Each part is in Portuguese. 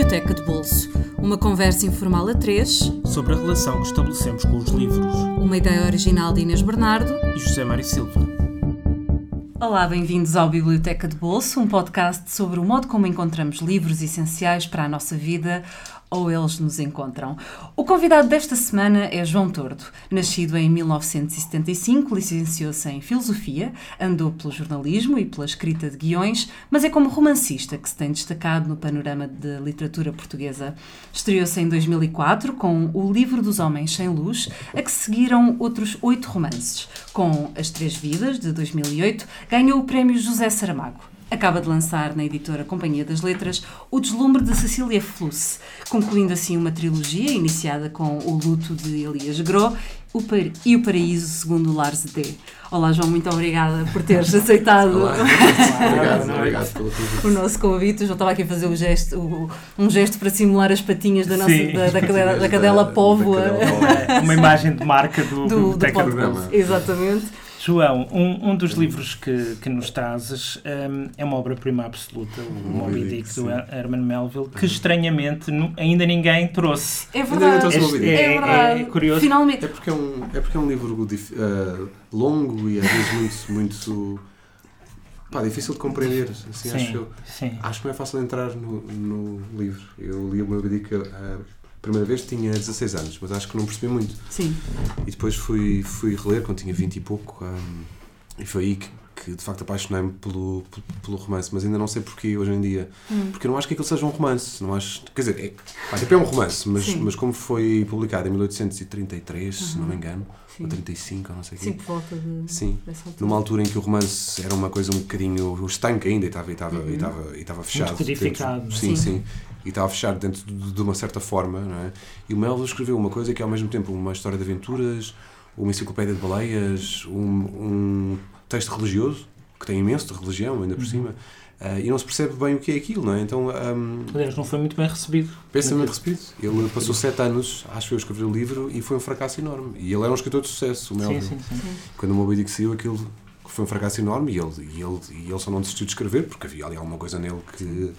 Biblioteca de Bolso, uma conversa informal a três sobre a relação que estabelecemos com os livros. Uma ideia original de Inês Bernardo e José Mário Silva. Olá, bem-vindos ao Biblioteca de Bolso, um podcast sobre o modo como encontramos livros essenciais para a nossa vida ou eles nos encontram. O convidado desta semana é João Tordo. Nascido em 1975, licenciou-se em Filosofia, andou pelo jornalismo e pela escrita de guiões, mas é como romancista que se tem destacado no panorama da literatura portuguesa. Estreou-se em 2004 com O Livro dos Homens Sem Luz, a que seguiram outros oito romances. Com As Três Vidas, de 2008, ganhou o prémio José Saramago acaba de lançar na editora Companhia das Letras O Deslumbre de Cecília Fluss, concluindo assim uma trilogia iniciada com O Luto de Elias Gros o e O Paraíso segundo Lars D. Olá João, muito obrigada por teres aceitado Olá. obrigado, obrigado pelo convite. o nosso convite. Eu estava aqui a fazer o gesto, o, um gesto para simular as patinhas da, nossa, da, da, cadela, da cadela póvoa. Uma imagem de marca do, do, do, do programa. Exatamente. João, um, um dos livros que, que nos trazes um, é uma obra-prima absoluta, o Moby Dick, do Herman Melville, que estranhamente ainda ninguém trouxe. É verdade. Este, é, é, verdade. É, curioso. Finalmente. É porque é um, é, porque é um livro uh, longo e às vezes muito, muito pá, difícil de compreender. Assim, sim, acho, eu, sim. acho que não é fácil entrar no, no livro. Eu li o Moby Dick. Uh, primeira vez tinha 16 anos, mas acho que não percebi muito. Sim. E depois fui, fui reler quando tinha 20 e pouco, um, e foi aí que, que de facto apaixonei-me pelo, pelo romance, mas ainda não sei porquê hoje em dia. Hum. Porque eu não acho que aquilo seja um romance, não acho, quer dizer, é, é um romance, mas, mas como foi publicado em 1833, uhum. se não me engano, Sim. ou 35, ou não sei o quê. Sim, por volta de. Sim, numa altura em que o romance era uma coisa um bocadinho estanque ainda e estava, e estava, uhum. e estava, e estava fechado. Muito codificado. Sim, sim, sim e estava fechado dentro de, de uma certa forma, não é? E o Melville escreveu uma coisa que é ao mesmo tempo uma história de aventuras, uma enciclopédia de baleias, um, um texto religioso, que tem imenso de religião ainda por uhum. cima, uh, e não se percebe bem o que é aquilo, não é? Então, um, Aliás, não foi muito bem recebido. bem recebido. Ele passou sete anos, acho eu, a escrever o livro e foi um fracasso enorme. E ele era um escritor de sucesso, o Melville. Sim, sim, sim. Quando o Moby Dick saiu, aquilo foi um fracasso enorme e ele, e, ele, e ele só não desistiu de escrever, porque havia ali alguma coisa nele que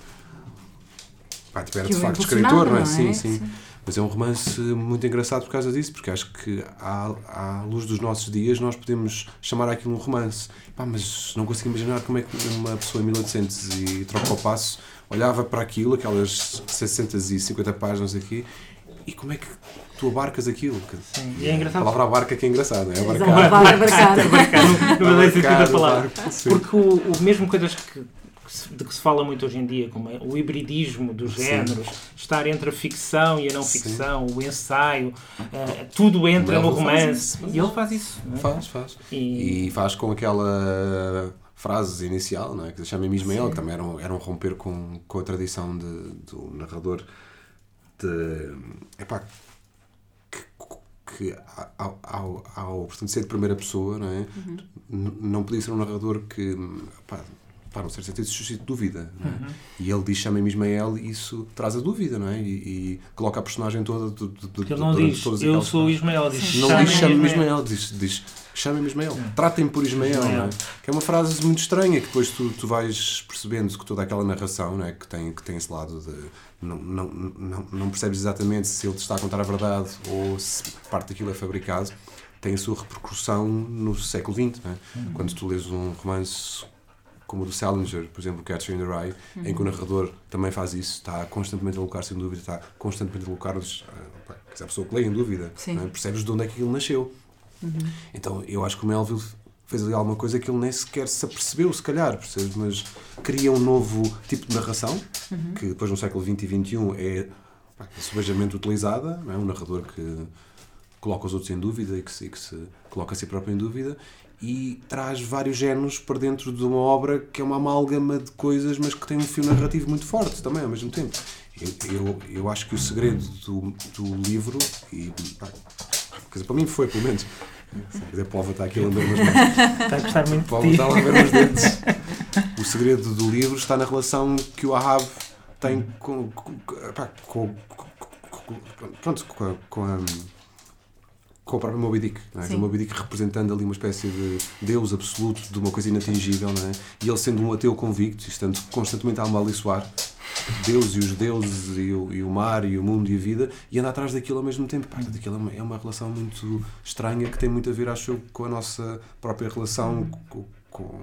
Pá, tipo, era de facto escritor, não é? Sim, é? sim, sim. Mas é um romance muito engraçado por causa disso, porque acho que à, à luz dos nossos dias nós podemos chamar aquilo um romance. Pá, mas não consigo imaginar como é que uma pessoa em 1800 e troca o passo olhava para aquilo, aquelas 650 páginas aqui, e como é que tu abarcas aquilo? Sim, e é engraçado. A palavra abarca que é engraçada, é abarcar. Abarcar, abarcar. Não, não sentido da palavra. Porque o, o mesmo coisas que de que se fala muito hoje em dia, como é o hibridismo dos géneros, Sim. estar entre a ficção e a não ficção, Sim. o ensaio, uh, tudo entra no romance. E ele faz isso. É? Faz, faz. E... e... faz com aquela frase inicial, não é? que se chama Ismael, que também era um, era um romper com, com a tradição de, do narrador de. Epá, que, ao, ao, ao portanto, ser de primeira pessoa, não é? Uhum. Não podia ser um narrador que. Epá, para um certo sentido, suscita dúvida. É? Uhum. E ele diz chama-me Ismael e isso traz a dúvida, não é? E, e coloca a personagem toda. De, de, de, ele não diz, eu sou Ismael, diz Não diz chama-me Ismael, diz, diz chama-me Ismael, uhum. tratem-me por Ismael, Ismael. É? que é uma frase muito estranha que depois tu, tu vais percebendo que toda aquela narração não é? que, tem, que tem esse lado de. Não, não, não, não percebes exatamente se ele te está a contar a verdade ou se parte daquilo é fabricado tem a sua repercussão no século XX. É? Uhum. Quando tu lês um romance como o do Salinger, por exemplo, Catcher in the Rye, uhum. em que o narrador também faz isso, está constantemente a colocar-se em dúvida, está constantemente a colocar-nos. Uh, a pessoa que lê em dúvida, é? percebes de onde é que ele nasceu. Uhum. Então eu acho que o Melville fez ali alguma coisa que ele nem sequer se apercebeu, se calhar, percebes? Mas cria um novo tipo de narração, uhum. que depois no século XX e XXI é pá, subejamente utilizada, é? um narrador que coloca os outros em dúvida e que se, que se coloca a si próprio em dúvida e traz vários géneros para dentro de uma obra que é uma amálgama de coisas, mas que tem um fio narrativo muito forte também ao mesmo tempo. Eu, eu, eu acho que o segredo do, do livro, e quer dizer, para mim foi pelo menos. Se quiser, Pova está aqui a lamber umas mãos. Está a gostar muito Pova está a lamber os dentes. O segredo do livro está na relação que o Ahab tem com, com, com, com, pronto, com, a, com a com o próprio Moby Dick, não é? o Moby Dick representando ali uma espécie de Deus absoluto, de uma coisa inatingível, não é? E ele sendo um ateu convicto, estando constantemente a amaldiçoar Deus e os deuses e o, e o, mar e o mundo e a vida e anda atrás daquilo ao mesmo tempo. Pá, aquilo é uma, é uma relação muito estranha que tem muito a ver, acho eu, com a nossa própria relação com, com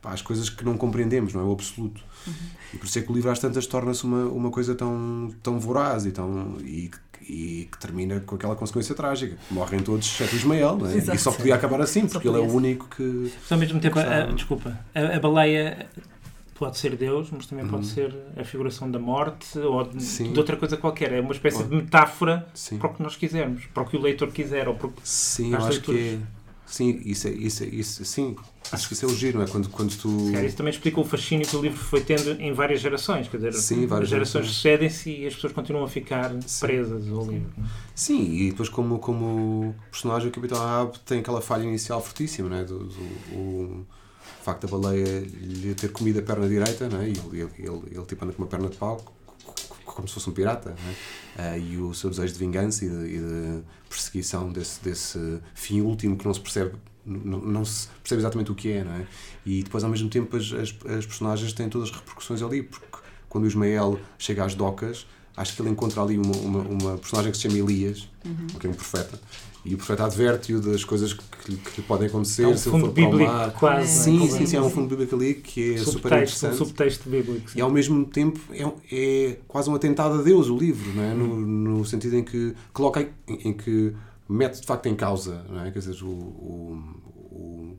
pá, as coisas que não compreendemos, não é? O absoluto. Uhum. E por isso é que o livro às tantas torna-se uma, uma coisa tão, tão voraz e, tão, e, e que termina com aquela consequência trágica. Morrem todos, exceto Ismael, não é? e só podia acabar assim, porque ele é o único que. Mas ao mesmo tempo, a, desculpa, a, a, baleia pode ser Deus, mas também uhum. pode ser a figuração da morte ou de, de outra coisa qualquer. É uma espécie de metáfora Sim. para o que nós quisermos, para o que o leitor quiser. Ou para, Sim, eu acho que é. Sim, isso, é, isso, é, isso, sim, acho que isso é o giro, não é? Quando, quando tu. isso também explica o fascínio que o livro foi tendo em várias gerações. Quer dizer, sim, várias gerações sucedem-se e as pessoas continuam a ficar sim. presas ao livro. É? Sim, e depois, como, como personagem, o Capitão Ahab tem aquela falha inicial fortíssima, não é? Do, do o, facto da baleia lhe ter comido a perna direita, não é? E ele, ele, ele, ele tipo anda com uma perna de pau, como se fosse um pirata, é? uh, e o seu desejo de vingança e de, e de, perseguição desse, desse fim último que não se percebe, não, não, se percebe exatamente o que é, não é? E depois, ao mesmo tempo, as, as, as personagens têm todas as repercussões ali, porque quando o Ismael chega às docas, acho que ele encontra ali uma, uma, uma personagem que se chama Elias, uhum. que é um profeta, e o profeta adverte-o das coisas que, que podem acontecer é um se ele for bíblico, para o mar. Quase, sim, sim, sim, é um fundo bíblico ali que é subtexto, super interessante. Um subtexto bíblico. Sim. E ao mesmo tempo é, é, quase um atentado a Deus o livro, não é? no, no sentido em que coloca em, em, que mete de facto em causa, não é? Quer dizer, o, o, o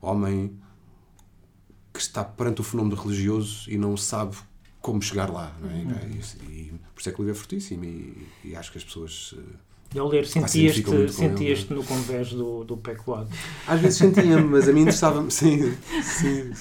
homem que está perante o fenómeno religioso e não sabe como chegar lá, não é? Uhum. E, e, por isso é que o livro é fortíssimo e, e acho que as pessoas eh, e ao ler, sentias-te sentias no convés do, do peculado? Às vezes sentia-me, mas a mim interessava-me. Sim, sim.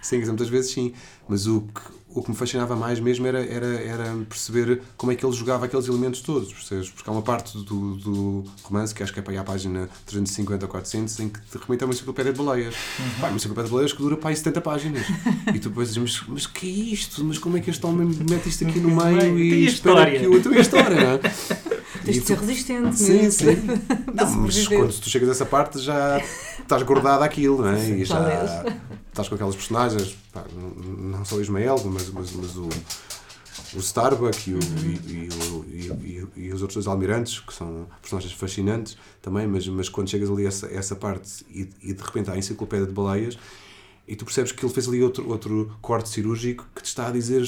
Sim, muitas vezes sim. Mas o que, o que me fascinava mais mesmo era, era, era perceber como é que ele jogava aqueles elementos todos, percebes? Porque há uma parte do, do romance, que acho que é para ir à página 350 ou 400, em que de repente é uma enciclopédia de baleias. Uhum. Pá, uma enciclopédia de baleias que dura para aí 70 páginas. e tu depois dizes, mas, mas que é isto? Mas como é que este homem mete isto aqui no meio e, espera que o... A história, não é? Tens de ser resistente. Sim, sim. não, mas quando tu chegas a essa parte já estás gordada aquilo, não é? E já estás com aquelas personagens, pá, não só o Ismael, mas, mas, mas o, o Starbuck e, o, e, e, e, os outros dois almirantes, que são personagens fascinantes também, mas, mas quando chegas ali a essa, essa parte e, e de repente há a enciclopédia de baleias e tu percebes que ele fez ali outro, outro corte cirúrgico que te está a dizer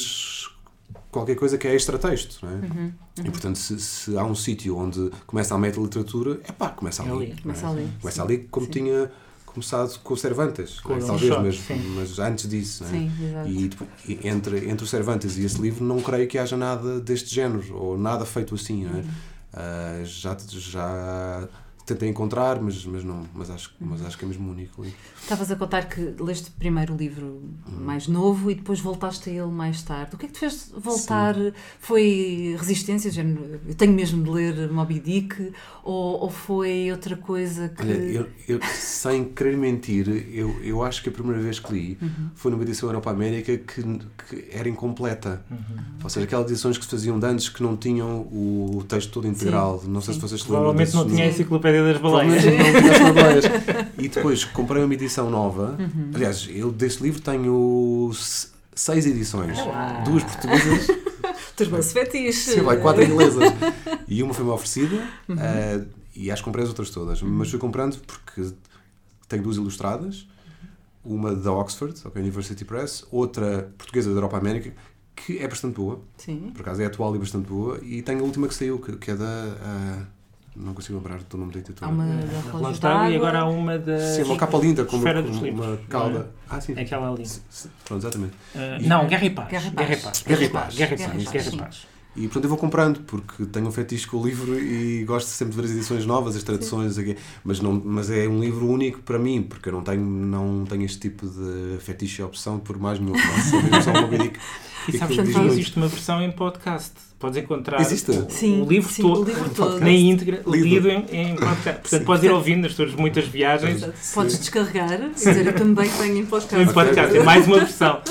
qualquer coisa que é extra-texto, não é? Uhum, uhum. E portanto, se, se há um sítio onde começa a meta-literatura, é pá, começa ali. ali. Começa, é? ali. começa ali como Sim. tinha começado com o Cervantes, com é? talvez, mas, mas antes disso. É? Sim, e, e, entre, entre o Cervantes e esse livro, não creio que haja nada deste género, ou nada feito assim. Não é? Uh, já, já tentei encontrar, mas, mas não, mas acho, mas acho que é mesmo único. Estavas a contar que leste primeiro o livro uhum. mais novo e depois voltaste a ele mais tarde. O que é que te fez voltar? Sim. Foi resistência? Eu tenho mesmo de ler Moby Dick? Ou, ou foi outra coisa que. Olha, eu, eu, sem querer mentir, eu, eu acho que a primeira vez que li uhum. foi numa edição Europa América que, que era incompleta. Uhum. Ou seja, aquelas edições que se faziam de antes que não tinham o texto todo integral. Sim. Não sei Sim. se vocês se lembram. Provavelmente não tinha a enciclopédia das Baleias. e depois comprei uma edição nova. Uhum. Aliás, eu deste livro tenho seis edições. Uau. Duas portuguesas. Turma-se fetiche. Sim, vai, quatro inglesas. E uma foi-me oferecida. Uhum. Uh, e acho que comprei as outras todas. Uhum. Mas fui comprando porque tenho duas ilustradas. Uma da Oxford, okay, University Press. Outra portuguesa da Europa América que é bastante boa. Sim. Por acaso é atual e bastante boa. E tenho a última que saiu, que, que é da. Uh, não consigo lembrar do nome da editora. Há uma da Relógio e agora há uma da. Sim, uma capa linda com uma, uma cauda. Ah, sim. Aquela ali. Pronto, exatamente. Uh, e... Não, Guerra e Paz. Guerra e Paz. Guerra e Paz. Guerra e Paz. E portanto eu vou comprando, porque tenho um fetiche com o livro e gosto sempre de ver as edições novas, as traduções, aqui. mas, não, mas é um livro único para mim, porque eu não tenho, não tenho este tipo de fetiche e opção por mais nenhum. Não, só um e sabes que existe uma versão em podcast. Podes encontrar Existe? O, sim, o, livro, sim, todo, o livro todo, na íntegra, lido em, em podcast. Portanto, podes ir ouvindo nas tuas muitas viagens. Podes sim. descarregar e dizer eu também tenho em podcast. Em podcast, é mais uma versão.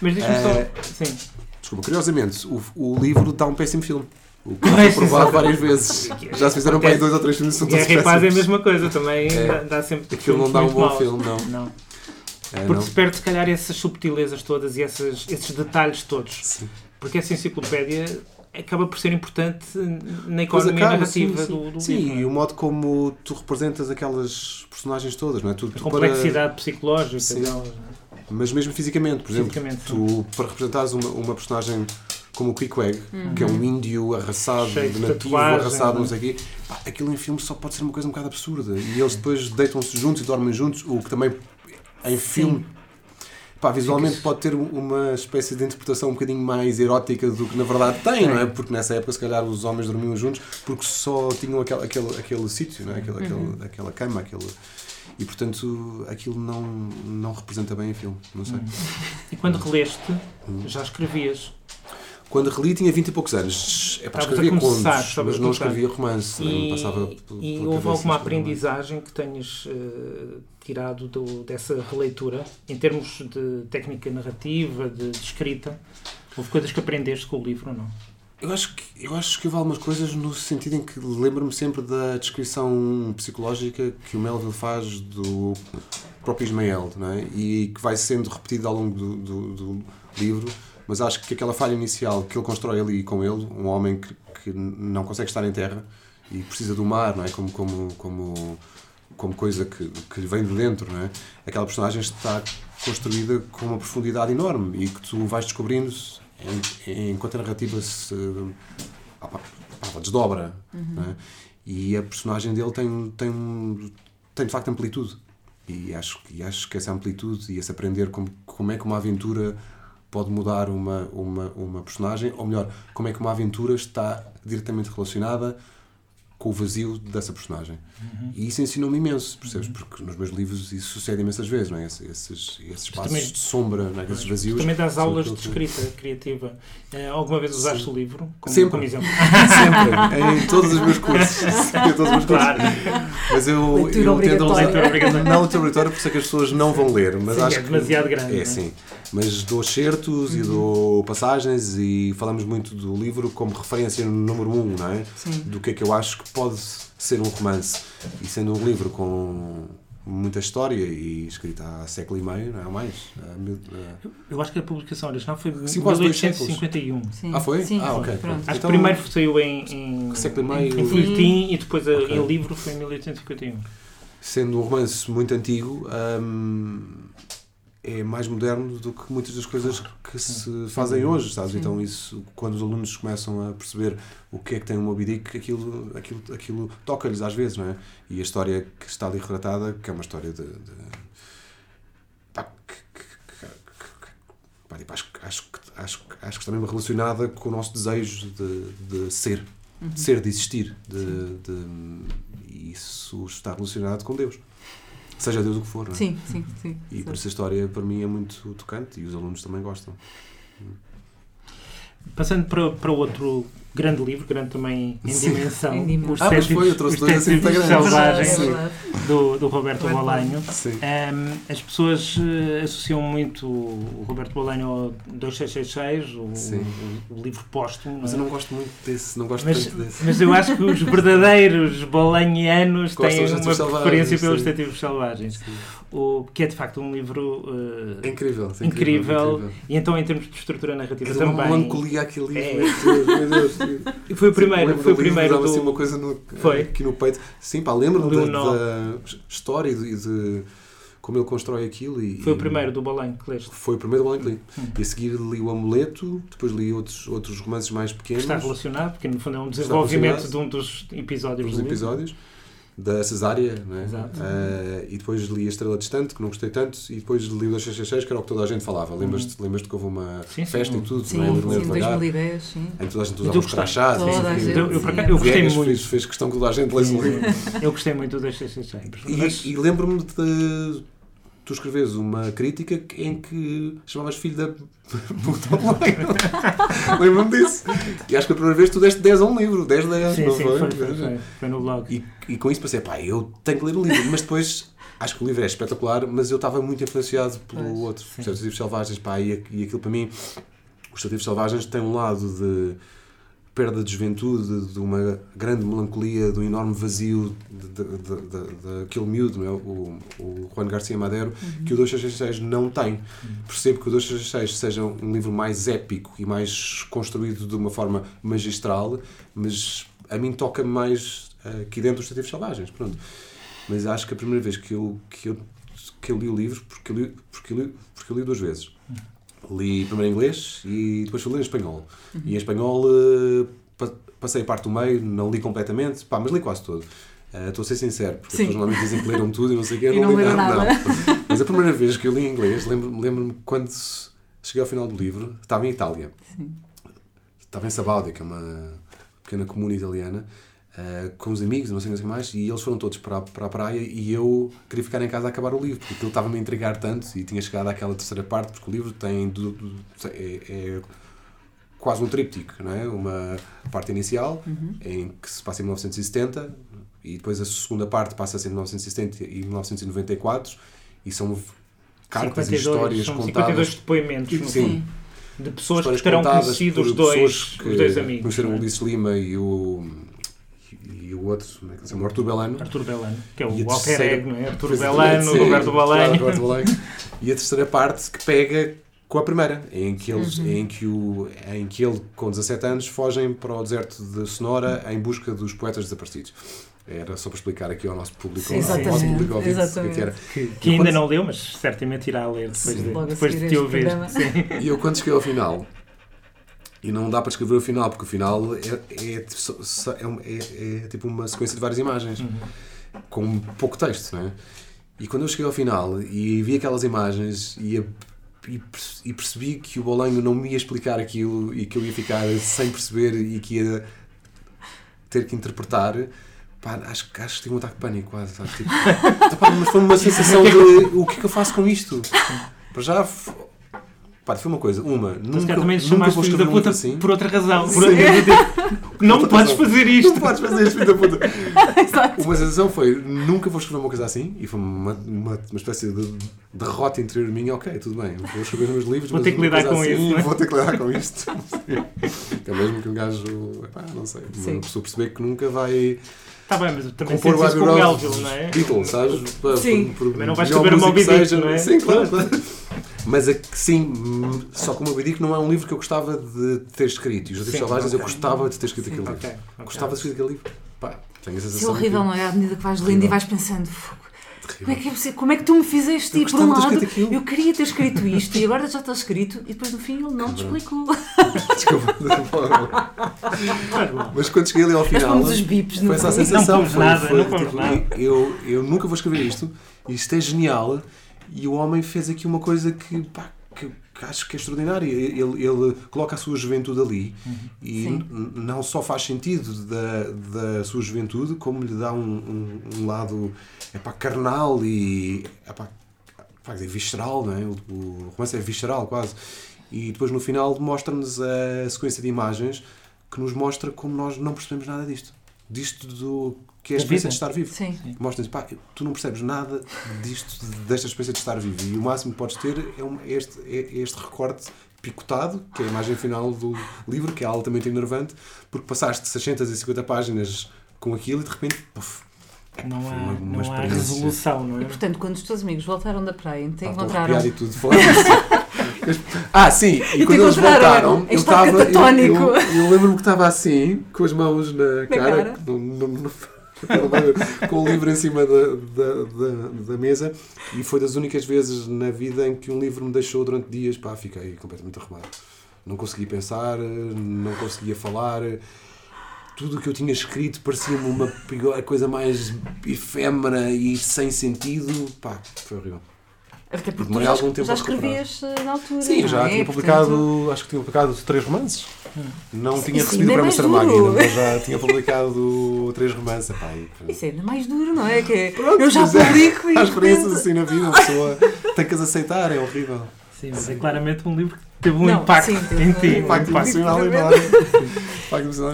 Mas diz-me só. Eh, sim. Desculpa, curiosamente, o, o livro dá um péssimo filme. O que foi provado várias vezes. Já se fizeram para aí dois ou três filmes. Guerra e Paz é a mesma coisa também. É, dá, dá sempre. Aquilo não dá um bom filme, não. não. É, Porque não? se perde, se calhar, essas subtilezas todas e essas, esses detalhes todos. Sim. Porque essa enciclopédia acaba por ser importante na economia acaba, narrativa sim, sim. do, do sim, livro. Sim, e o modo como tu representas aquelas personagens todas, não é? Tu, a complexidade para... psicológica sim. delas. É? Mas mesmo fisicamente, por exemplo, fisicamente, tu para representares uma, uma personagem como o Queequeg, uhum. que é um índio arrasado, de nativo, arrasado, não sei o quê, pá, aquilo em filme só pode ser uma coisa um bocado absurda. E eles depois deitam-se juntos e dormem juntos, o que também em filme Pá, visualmente pode ter uma espécie de interpretação um bocadinho mais erótica do que na verdade tem, não é? Porque nessa época, se calhar, os homens dormiam juntos porque só tinham aquele, aquele, aquele sítio, não é? aquele, uhum. aquele, aquela cama, aquele. E portanto, aquilo não, não representa bem o filme, não sei. Uhum. E quando releste, já escrevias quando reli tinha 20 e poucos anos. É para escrever contos, mas não escrevia romance. E, passava e houve alguma aprendizagem que tenhas uh, tirado do, dessa releitura, em termos de técnica narrativa, de, de, escrita? Houve coisas que aprendeste com o livro ou não? Eu acho que, eu acho que houve algumas coisas no sentido em que lembro-me sempre da descrição psicológica que o Melville faz do próprio Ismael, não é? e que vai sendo repetida ao longo do, do, do livro mas acho que aquela falha inicial que ele constrói ali com ele, um homem que, que não consegue estar em terra e precisa do mar, não é? Como, como, como, como coisa que, que lhe vem de dentro, não é? Aquela personagem está construída com uma profundidade enorme e que tu vais descobrindo enquanto a narrativa se opa, opa, desdobra. Uhum. É? E a personagem dele tem, tem, tem de facto amplitude. E acho, e acho que essa amplitude e esse aprender como, como é que uma aventura pode mudar uma, uma, uma personagem, ou melhor, como é que uma aventura está diretamente relacionada com o vazio dessa personagem. Uhum. E isso ensinou-me imenso, percebes? Uhum. Porque nos meus livros isso sucede imensas vezes, não é? Esses, esses, esses espaços também, de sombra, não é? esses vazios. Também das aulas de escrita criativa. Uh, alguma vez usaste Sim. o livro como, Sempre. como exemplo? Sempre. em todos os meus cursos. em todos os meus cursos. Claro. Mas eu, leitura eu tento ler. Não leitura obrigatória, porque sei que as pessoas não vão ler. Mas sim, acho é demasiado que, grande. É, é? sim mas dou certos uhum. e dou passagens e falamos muito do livro como referência número um, não é? Sim. Do que é que eu acho que pode ser um romance. E sendo um livro com muita história e escrita há século e meio, não é mais? Eu acho que a publicação original foi em 1851. Sim. Ah, foi? Sim, ah, ok. Pronto. Acho então, que primeiro saiu em, em, século e meio. em folhetim e depois okay. em livro foi em 1851. Sendo um romance muito antigo, hum, é mais moderno do que muitas das coisas que se fazem hoje, sabes? Sim. Então isso, quando os alunos começam a perceber o que é que tem um Moby Dick, aquilo, aquilo, aquilo toca-lhes às vezes, não é? E a história que está ali retratada, que é uma história de... de pá, que, que, pá, tipo, acho, acho, acho, acho que está mesmo relacionada com o nosso desejo de, de ser, uhum. de ser, de existir, de, de, isso está relacionado com Deus seja Deus o que for. Não é? Sim, sim, sim. E sim. por isso a história para mim é muito tocante e os alunos também gostam. Passando para, para outro grande livro, grande também em dimensão. Em dimensão. Os ah, mas foi, eu trouxe dois assim Selvagens, é do, do Roberto Bolanho. Um, as pessoas uh, associam muito o Roberto Bolanho ao 2666, o, o, o livro póstumo. Mas eu não gosto muito desse, não gosto mas, desse. Mas eu acho que os verdadeiros bolanhianos têm uma preferência pelos detetives selvagens. Sim. O, que é de facto um livro uh, é incrível, é incrível, incrível, incrível, E então, em termos de estrutura narrativa é também. melancolia aquele livro, é. meu Deus. Foi o primeiro, foi o primeiro do... assim uma coisa no, foi? aqui no peito. Sim, pá, lembro-me da, da, história e de, de, como ele constrói aquilo. E, foi o primeiro do Balém que leste. Foi o primeiro do Balém que li. Hum. E a seguir li o Amuleto, depois li outros, outros romances mais pequenos. Está relacionado, porque no fundo é um desenvolvimento de um dos episódios dos episódios. Livro da Cesária, né? Uh, e depois li A Estrela Distante, que não gostei tanto, e depois li o 266, que era o que toda a gente falava. Lembras-te uhum. lembras que houve uma sim, festa sim. e tudo, sim, não é? Sim, 2010, sim. Em toda a gente usava os crachás. Eu, eu, eu gostei muito. Fez, fez questão que toda a gente lesse o livro. Eu gostei muito do 266. E, e lembro-me de tu escreves uma crítica em que chamavas filho da puta. Lembro-me disso. E acho que a primeira vez tu deste 10 a um livro, 10 10, sim, não sim, foi? Foi, foi, foi, foi no blog. E, e com isso pensei, pá, eu tenho que ler o livro, mas depois acho que o livro é espetacular, mas eu estava muito influenciado pelo pois, outro. Os Livros Selvagens, pá, e, e aquilo para mim, os Selvagens tem um lado de perda de juventude, de uma grande melancolia, de um enorme vazio daquele miúdo, é? o, o Juan Garcia Madero, uhum. que o 266 não tem. Uhum. Percebo que o 266 seja um livro mais épico e mais construído de uma forma magistral, mas a mim toca mais aqui dentro dos Detetivos Selvagens. Pronto. Mas acho que a primeira vez que eu, que eu, que eu li o livro, porque eu li, porque eu li, porque eu li duas vezes. Uhum. Li primeiro em inglês e depois fui ler em espanhol. Uhum. E em espanhol uh, passei a parte do meio, não li completamente, pá, mas li quase todo. Uh, estou a ser sincero, porque Sim. as pessoas normalmente dizem que leram tudo e não sei o quê, eu não, não li nada. nada. Não. Mas a primeira vez que eu li em inglês, lembro-me lembro quando cheguei ao final do livro, estava em Itália. Sim. Estava em Sabaudia, que é uma pequena comuna italiana, uh, com os amigos, não sei o que mais, e eles foram todos para, para a praia e eu queria ficar em casa a acabar o livro, porque aquilo estava-me a intrigar tanto e tinha chegado àquela terceira parte, porque o livro tem. Do, do, é, é quase um tríptico, não é? Uma parte inicial, uhum. em que se passa em 1970, e depois a segunda parte passa-se em 1970 e 1994, e são cartas 52, e histórias são contadas. 52 depoimentos, Sim. de pessoas que terão conhecido os dois, que os dois amigos. Conheceram é? o Ulisses Lima e o e o outro, como é que se chama? Artur Belano. Artur Belano, que é o alter ego, não é? Artur Belano, Roberto Balanho. Claro, e a terceira parte que pega com a primeira, em que, eles, uhum. em, que o, em que ele, com 17 anos, fogem para o deserto de Sonora em busca dos poetas desaparecidos. Era só para explicar aqui ao nosso público, Sim, ao nosso público ouvinte, que, era. que, que ainda quando... não leu, mas certamente irá ler depois Sim. de, depois de te ouvir. E eu, quando cheguei ao final, e não dá para escrever o final, porque o final é, é, é, é, é tipo uma sequência de várias imagens, uhum. com pouco texto, não é? E quando eu cheguei ao final e vi aquelas imagens e a e, percebi que o Bolanho não me ia explicar aquilo e que eu ia ficar sem perceber e que ia ter que interpretar. Pá, acho, acho que tive um ataque de pânico quase. Sabe? Tipo, mas foi uma sensação de o que é que eu faço com isto? Para já Pá, foi uma coisa, uma, nunca, também nunca vou escrever um puta assim. por outra razão. Por outra... não outra podes razão. fazer isto. Não podes fazer isto, filho da puta. uma sensação foi, nunca vou escrever uma coisa assim, e foi uma, uma, uma espécie de derrota interior minha, ok, tudo bem, vou escrever os meus livros, vou ter que lidar com assim, isso. É? Vou ter que lidar com isto. é mesmo que um gajo, epá, não sei, uma pessoa perceber que nunca vai... Está bem, mas também sentes isso com o Melville, não é? Beatles, sabes? Sim. Por, por, mas não vais escrever uma Moby Dick, não é? Sim, claro, claro. Mas é que sim, só como eu digo, não é um livro que eu gostava de ter escrito. E os Jardim Selvagens okay. eu gostava de ter escrito sim, aquele okay, livro. Okay. Gostava de escrever aquele livro. Pá, tenho a sensação. Isso é horrível, não é? À medida que vais lendo e vais pensando. Como é, que é, como é que tu me fizeste? E por um lado, eu queria ter escrito isto e agora já está escrito e depois no fim ele não te explicou. Desculpa. Mas quando cheguei ali ao final, os bips, foi essa a sensação. Não foi, nada, foi, não tipo, nada. Eu, eu nunca vou escrever isto, isto é genial e o homem fez aqui uma coisa que, pá, que, que acho que é extraordinária. Ele, ele coloca a sua juventude ali uhum. e não só faz sentido da, da sua juventude, como lhe dá um, um, um lado epá, carnal e epá, epá, é visceral, não é? O, o romance é visceral quase. E depois no final mostra-nos a sequência de imagens que nos mostra como nós não percebemos nada disto. Disto do que é a experiência de estar vivo. Sim. Mostra-nos, pá, tu não percebes nada disto, desta experiência de estar vivo. E o máximo que podes ter é, um, é este, é este recorte picotado, que é a imagem final do livro, que é altamente enervante, porque passaste 650 páginas com aquilo e de repente, puf, não há, uma, uma não há resolução, não é? E portanto, quando os teus amigos voltaram da praia, te encontraram. E tudo fora. ah, sim, e, e quando eles voltaram, eu estava. Eu, eu, eu lembro-me que estava assim, com as mãos na, na cara, cara. No, no, no, com o livro em cima da, da, da, da, mesa e foi das únicas vezes na vida em que um livro me deixou durante dias, pá, fiquei completamente arrumado. Não conseguia pensar, não conseguia falar. Tudo o que eu tinha escrito parecia-me uma coisa mais efêmera e sem sentido. Pá, foi horrível. Até porque já, algum tempo já escrevias eh, na altura. Sim, já é? tinha publicado, Portanto... acho que tinha publicado três romances. Não Isso tinha recebido o prémio Saramago mas já tinha publicado três romances. Epá, Isso é ainda mais duro, não é? Que é, Pronto, eu já é. publico é. e. Há experiências assim na vida, a pessoa tem que as aceitar, é horrível. Sim, mas é claramente um livro que teve um não, impacto sim, em ti. Um impacto emocional enorme.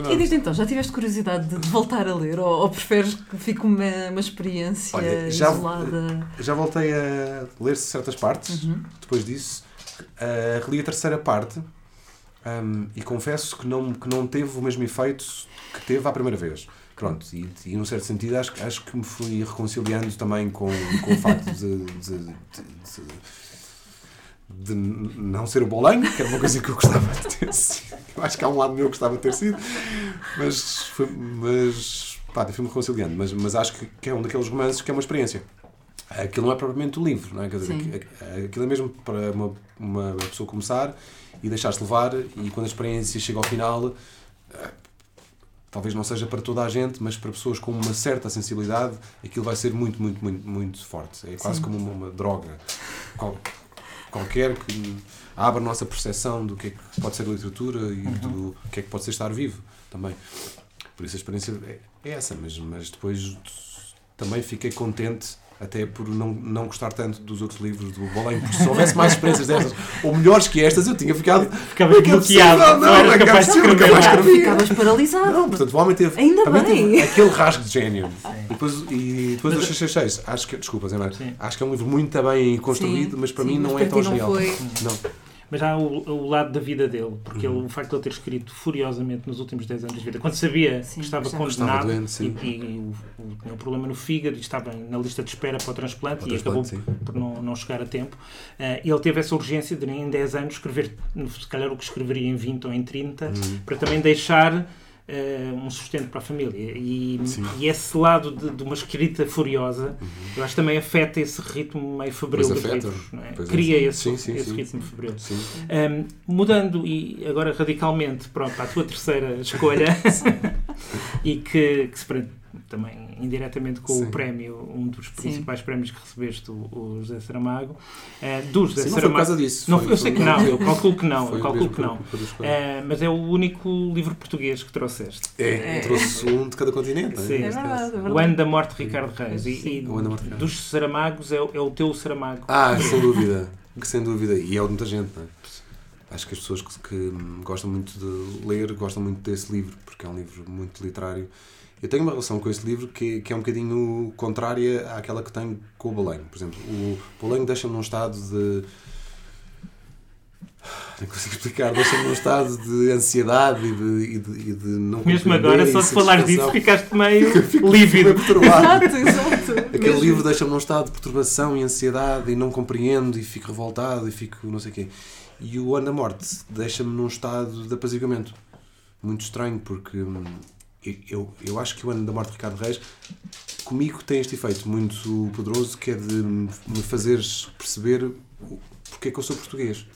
E diz então, já tiveste curiosidade de voltar a ler ou, ou preferes que fique uma, uma experiência Olha, já, isolada? Já voltei a ler certas partes, uhum. depois disso. Uh, reli a terceira parte Um, e confesso que não, que não teve o mesmo efeito que teve à primeira vez. Pronto, e, e num certo sentido acho, acho que me fui reconciliando também com, com o facto de, de, de, de, não ser o bolanho, que era uma coisa que eu gostava de ter sido. Eu acho que há um lado meu que gostava de ter sido, mas, foi, mas pá, fui-me reconciliando. Mas, mas acho que, que é um daqueles romances que é uma experiência. Aquilo não é propriamente o livro, não é? Quer dizer, aquilo é mesmo para uma, uma pessoa começar e deixar-se levar, e quando a experiência chega ao final, eh, talvez não seja para toda a gente, mas para pessoas com uma certa sensibilidade, aquilo vai ser muito, muito, muito, muito forte. É quase Sim. como uma, uma droga. Qual, qualquer que abra a nossa percepção do que é que pode ser a literatura e uhum. do que é que pode ser estar vivo também. Por isso a experiência é, é essa, mas, mas depois também fiquei contente até por não, não gostar tanto dos outros livros do Bolenho, porque se houvesse mais experiências destas, ou melhores que estas, eu tinha ficado. Ficava bloqueado, não, não, não, capaz de escrever. Ficavas paralisado. Não, portanto, o homem teve. Ainda bem. Teve aquele rasgo de gênio. E depois, e depois o 666, acho que, desculpa, Zé acho que é um livro muito bem construído, Sim. mas para Sim, mim não é tão genial. Não mas há o, o, lado da vida dele, porque uhum. ele, o facto de ele ter escrito furiosamente nos últimos 10 anos de vida, quando sabia sim, que estava condenado doente, e, e o, tinha um problema no fígado e estava na lista de espera para o transplante, e acabou sim. por não, não chegar a tempo, uh, ele teve essa urgência de em 10 anos escrever, se calhar o que escreveria em 20 ou em 30, uhum. para também deixar uh, um sustento para a família. E, e esse lado de, de, uma escrita furiosa, uhum. eu acho que também afeta esse ritmo meio febril dos livros. É? Cria é. esse, sim, sim, esse ritmo febril. Um, mudando e agora radicalmente para a tua terceira escolha, e que, que se prende também indiretamente com Sim. o prémio, um dos principais Sim. prémios que recebeste, o, o José Saramago. Uh, do José Sim, não Saramago. Foi por causa disso. Não, foi, eu sei que não, eu calculo que não. eu calculo que não. Uh, mas é o único livro português que trouxeste. É, é. trouxe um de cada continente. Sim, é, é verdade, é verdade. O Ano da Morte de Ricardo Reis. E, e dos Saramagos é, é o teu Saramago. Ah, sem dúvida. sem dúvida. E é o de muita gente, não é? Acho que as pessoas que, que gostam muito de ler gostam muito desse livro, porque é um livro muito literário eu tenho uma relação com esse livro que, que é um bocadinho contrária àquela que tenho com o Bolenho. Por exemplo, o Bolenho deixa-me num estado de. Não consigo explicar, deixa-me num estado de ansiedade e de, e de, e de não Mesmo agora, só de falar disso, ficaste meio lívido. exato, exato. Aquele Mesmo. livro deixa-me num estado de perturbação e ansiedade e não compreendo e fico revoltado e fico não sei o quê. E o Ano da Morte deixa-me num estado de apaziguamento. Muito estranho, porque hum, eu, eu acho que o ano da morte de Ricardo Reis comigo tem este efeito muito poderoso que é de me fazeres perceber porque é que eu sou português.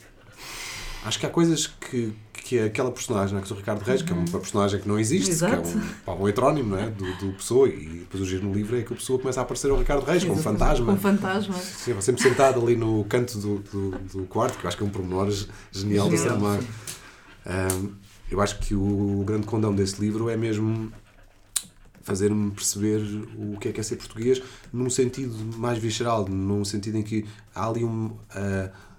Acho que há coisas que, que é aquela personagem, que sou Ricardo Reis, que é uma uhum. personagem que não existe, Exato. que é um, pá, um heterónimo não é? do, do Pessoa, e depois o giro no livro é que o Pessoa começa a aparecer o Ricardo Reis, como fantasma. Como fantasma. Sim, sempre sentado ali no canto do, do, do, quarto, que eu acho que é um pormenor genial, genial. do Saramago. Um, eu acho que o grande condão desse livro é mesmo fazer-me perceber o que é que é ser português num sentido mais visceral, num sentido em que há ali um. Uh,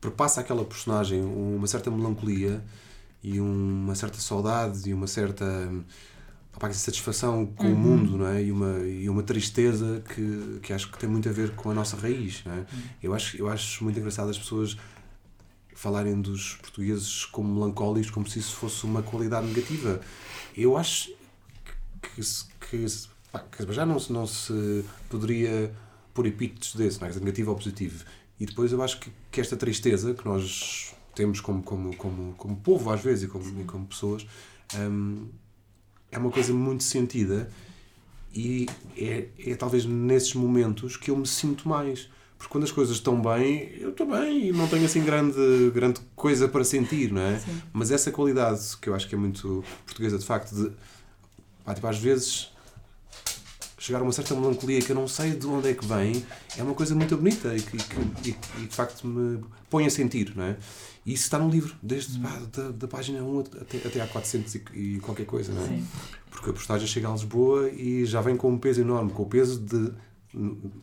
perpassa aquela personagem uma certa melancolia e uma certa saudade e uma certa opa, satisfação com uhum. o mundo não é? e, uma, e uma tristeza que, que acho que tem muito a ver com a nossa raiz. Não é? Uhum. eu, acho, eu acho muito engraçado as pessoas falarem dos portugueses como melancólicos, como se isso fosse uma qualidade negativa. Eu acho que, que, que já não, não se poderia pôr epítetos desse, é? negativo ou positivo. E depois eu acho que, que esta tristeza que nós temos como, como, como, como povo, às vezes, e como, e como pessoas, hum, é uma coisa muito sentida e é, é talvez nesses momentos que eu me sinto mais. Porque quando as coisas estão bem, eu estou bem e não tenho assim grande, grande coisa para sentir, não é? Sim. Mas essa qualidade que eu acho que é muito portuguesa, de facto, de pá, tipo, às vezes chegar a uma certa melancolia que eu não sei de onde é que vem, é uma coisa muito bonita e que, e, e, de facto me põe a sentir, não é? E isso está no livro, desde pá, da, da, página 1 até, até à 400 e, e qualquer coisa, não é? Sim. Porque a postagem chega a Lisboa e já vem com um peso enorme, com o peso de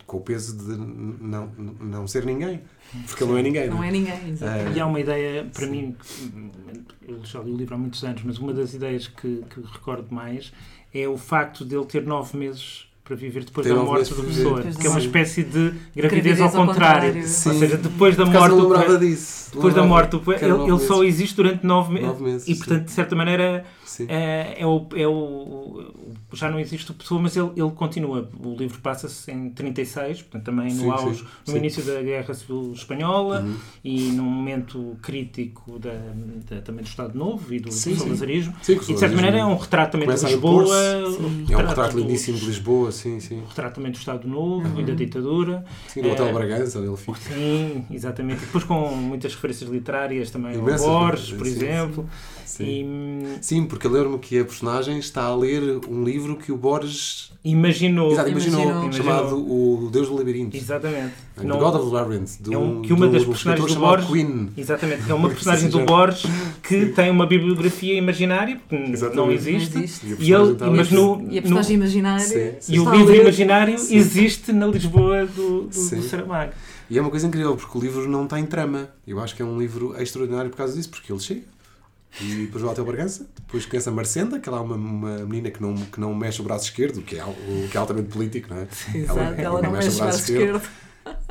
com o peso de não, não ser ninguém. Porque ele não é ninguém. Não, não é? é ninguém, exatamente. Uh, e há uma ideia, para Sim. mim, eu já li o livro há muitos anos, mas uma das ideias que, que recordo mais é o facto de ele ter nove meses para viver depois da morte da pessoa, que é uma espécie de gravidez, gravidez ao contrário. contrário. Ou seja, depois da morte. Lembrava disso. Depois da morte, ele, ele só existe durante nove, me nove meses. E, portanto, de certa maneira, é, é, o, é o. Já não existe o pessoa, mas ele, ele continua. O livro passa-se em 36, portanto, também no sim, auge, sim, no sim. início da Guerra Civil Espanhola uhum. e num momento crítico da, da, também do Estado Novo e do, sim, do salazarismo. e de certa maneira é um retrato também de Lisboa. É um retrato lindíssimo de Lisboa, sim, sim. Retrato também do Estado Novo uhum. e da ditadura. Sim, no Hotel é, Bragança, ele fica. Sim, exatamente. E depois com muitas referências literárias também, o Borges, por exemplo. Sim. E... Sim, porque eu lembro-me que a personagem está a ler um livro que o Borges imaginou, Exato, imaginou, imaginou. chamado O Deus do Labirinto. Exatamente. The Não, God of the Labyrinth. Do, é um, que uma das personagens do Borges. Queen. Exatamente, é uma personagem do Borges que tem uma bibliografia imaginária, porque exatamente. não existe. Não existe. E, ele, mas no, e a personagem no, imaginária. Sim, sim. E o livro imaginário sim. existe na Lisboa do, do, do Saramago. E é uma coisa incrível, porque o livro não tem trama. Eu acho que é um livro extraordinário por causa disso, porque ele chega e depois vai ao Bragança, depois conhece a Marcenda, que ela é uma, uma menina que não, que não mexe o braço esquerdo, que é, o, que é altamente político, não é? Exato, ela, ela não, mexe o braço esquerdo. esquerdo.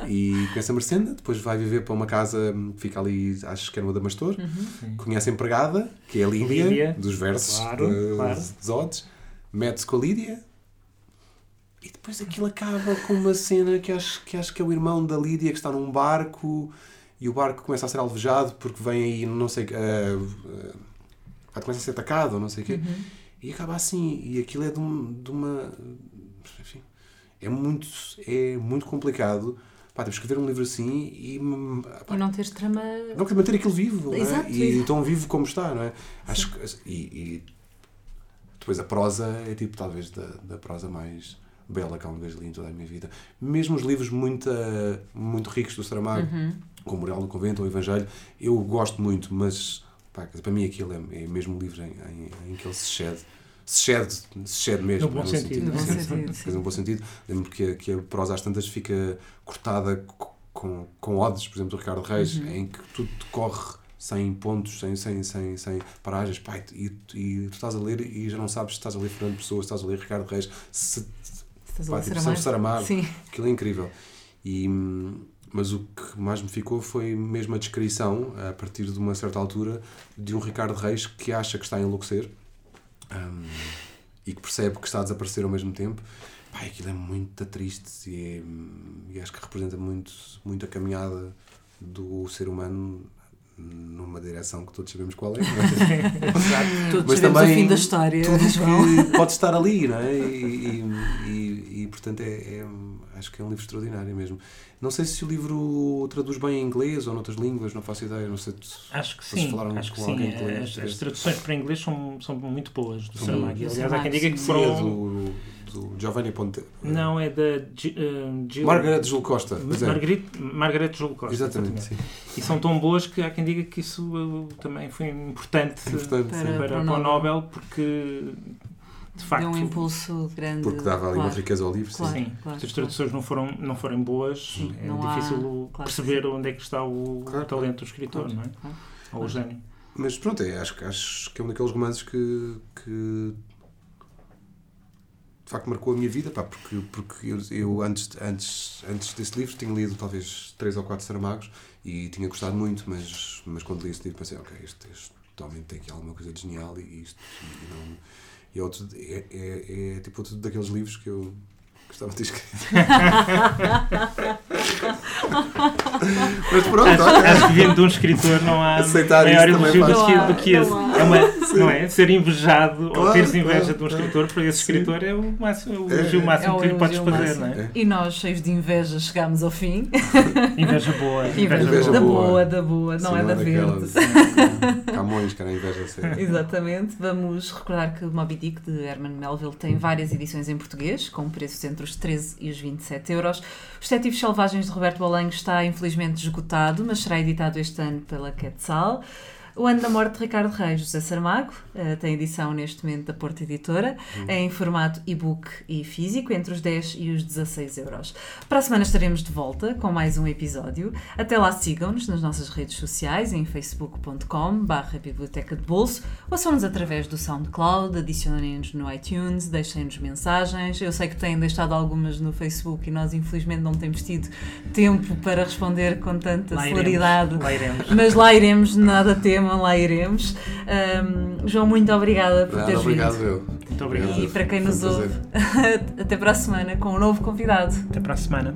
E conhece a Marcenda, depois vai viver para uma casa que fica ali, acho que era uma da Mastor. Uhum. Conhece a empregada, que é a Lídia, Lídia. dos versos claro, claro. dos Odes. Mete-se com a Lídia. E depois aquilo acaba com uma cena que acho, que acho que é o irmão da Lídia que está num barco e o barco começa a ser alvejado porque vem aí, não sei, uh, uh, começa a ser atacado ou não sei o quê. Uhum. E acaba assim. E aquilo é de, um, de uma. Enfim, é muito, é muito complicado. Pá, temos que escrever um livro assim e. Pá, e não teres trama. Não, que manter aquilo vivo. Exato, não é? E tão vivo como está, não é? Acho que. E, e, depois a prosa é tipo, talvez, da, da prosa mais bela que alguma vez li em toda a minha vida. Mesmo os livros muito, muito ricos do Saramago. Uhum como Moral do Convento ou Evangelho, eu gosto muito, mas pá, para mim aquilo é, é mesmo livro em, em, em, que ele se cede. Se cede, se cede mesmo. No bom sentido. No bom sentido, sim. No bom sentido. Lembro que, que a prosa às tantas fica cortada com, com odes, por exemplo, do Ricardo Reis, uhum. em que tudo decorre sem pontos, sem, sem, sem, sem paragens, pá, e, e, tu estás a ler e já não sabes se estás a ler Fernando Pessoa, se estás a ler Ricardo Reis, se, estás pá, a ler tipo, Saramago. Sim. Aquilo é incrível. E, mas o que mais me ficou foi mesmo a descrição, a partir de uma certa altura, de um Ricardo Reis que acha que está a enlouquecer um, e que percebe que está a desaparecer ao mesmo tempo. Pá, aquilo é muito triste e, é, e acho que representa muito, muito a caminhada do ser humano numa direção que todos sabemos qual é. é? todos Mas também o fim da história. Tudo que pode estar ali, não é? E, e, e, e portanto, é, é, acho que é um livro extraordinário mesmo. Não sei se o livro traduz bem em inglês ou noutras línguas, não faço ideia. Não sei se acho que sim. Falaram acho que sim. As, as, traduções para inglês são, são muito boas do Saramago. Aliás, há quem diga que foram. Do, Giovanni Ponte. Não, é da uh, Gil... Margaret Jul Costa. Margaret, Margaret Jul Costa. Exatamente, exatamente. E são tão boas que há quem diga que isso uh, também foi importante, importante para, para, para, o Nobel, porque de facto. Deu um impulso grande. Porque dava ali claro. uma riqueza ao livro. Claro, sim. Claro, Se as traduções não, foram, não forem boas, sim, é difícil há, perceber onde é que está o, o talento do escritor, não é? Ou o gênio. Mas pronto, é, acho, acho que é um daqueles romances que, que de facto marcou a minha vida, pá, porque, porque eu, eu, antes, antes, antes desse livro tinha lido talvez três ou quatro Saramagos e tinha gostado muito, mas, mas quando li esse livro pensei, ok, este, este totalmente tem aqui alguma coisa de genial e isto e não, e é, outro, é, é, é tipo outro daqueles livros que eu gostava de ter escrito. Mas pronto, acho, olha. acho que vindo de um escritor não há Aceitar maior elogio do que, do que esse. É uma, não é? Ser invejado claro, ou teres inveja claro, de um escritor, para esse escritor é o, máximo, o elogio é, máximo é que lhe podes fazer, máximo. não é? E nós, cheios de inveja, chegámos ao fim. Inveja boa. Inveja, inveja boa. boa. Da boa, da boa, não Sim, é da verde. Camões, que era inveja séria. Exatamente. Vamos recordar que o Moby Dick, de Herman Melville, tem várias edições em português, com preços entre os 13 e os 27 euros. Os Detetivos Selvagens de Roberto Bolanho está infelizmente esgotado, mas será editado este ano pela Quetzal. O Ano da Morte de Ricardo Reis, José Sarmago, uh, tem edição neste momento da Porta Editora, uhum. em formato e-book e físico, entre os 10 e os 16 euros. Para a semana estaremos de volta com mais um episódio. Até lá sigam-nos nas nossas redes sociais, em facebook.com barra biblioteca de bolso, ouçam-nos através do SoundCloud, adicionem-nos no iTunes, deixem-nos mensagens. Eu sei que têm deixado algumas no Facebook e nós infelizmente não temos tido tempo para responder com tanta lá celeridade. Iremos, lá iremos. Mas lá iremos, nada tema, lá iremos. Um, João, muito obrigada por teres obrigado, vindo. Eu. Muito obrigado. E para quem nos ouve, até para a semana com um novo convidado. Até para a semana.